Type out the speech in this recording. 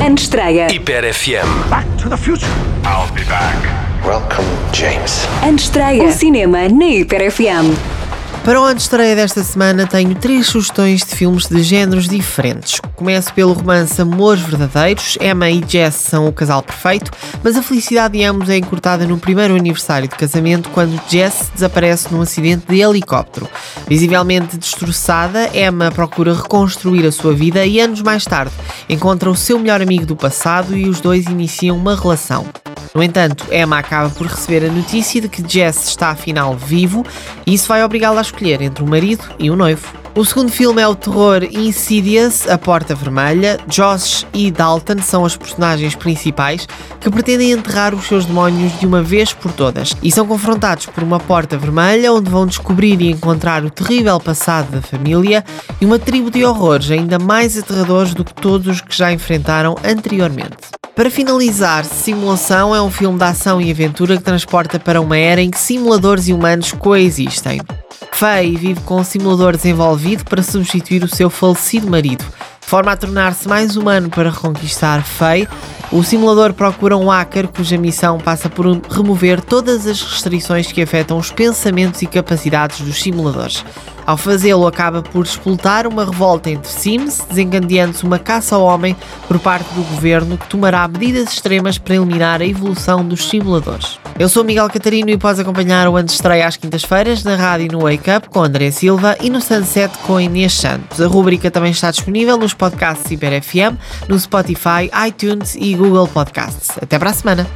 Antestreia. Hiper FM. Back to the future. I'll be back. Welcome, James. Antestreia. O cinema na Hiper FM. Para o ano de estreia desta semana tenho três sugestões de filmes de géneros diferentes. Começo pelo romance Amores Verdadeiros. Emma e Jess são o casal perfeito, mas a felicidade de ambos é encurtada no primeiro aniversário de casamento quando Jess desaparece num acidente de helicóptero. Visivelmente destroçada, Emma procura reconstruir a sua vida e anos mais tarde encontra o seu melhor amigo do passado e os dois iniciam uma relação. No entanto, Emma acaba por receber a notícia de que Jess está afinal vivo e isso vai obrigá-la a escolher entre o marido e o noivo. O segundo filme é o terror Insidious, A Porta Vermelha. Josh e Dalton são os personagens principais que pretendem enterrar os seus demónios de uma vez por todas e são confrontados por uma porta vermelha onde vão descobrir e encontrar o terrível passado da família e uma tribo de horrores ainda mais aterradores do que todos os que já enfrentaram anteriormente. Para finalizar, Simulação é um filme de ação e aventura que transporta para uma era em que simuladores e humanos coexistem. Faye vive com um simulador desenvolvido para substituir o seu falecido marido. De forma a tornar-se mais humano para reconquistar Faye, o simulador procura um hacker cuja missão passa por remover todas as restrições que afetam os pensamentos e capacidades dos simuladores. Ao fazê-lo, acaba por explotar uma revolta entre Sims, desencadeando-se uma caça ao homem por parte do governo que tomará medidas extremas para eliminar a evolução dos simuladores. Eu sou Miguel Catarino e podes acompanhar o ano de estreia às quintas-feiras na rádio no Wake Up com André Silva e no Sunset com Inês Santos. A rubrica também está disponível nos podcasts Hiper FM, no Spotify, iTunes Google Podcasts. Até para a semana!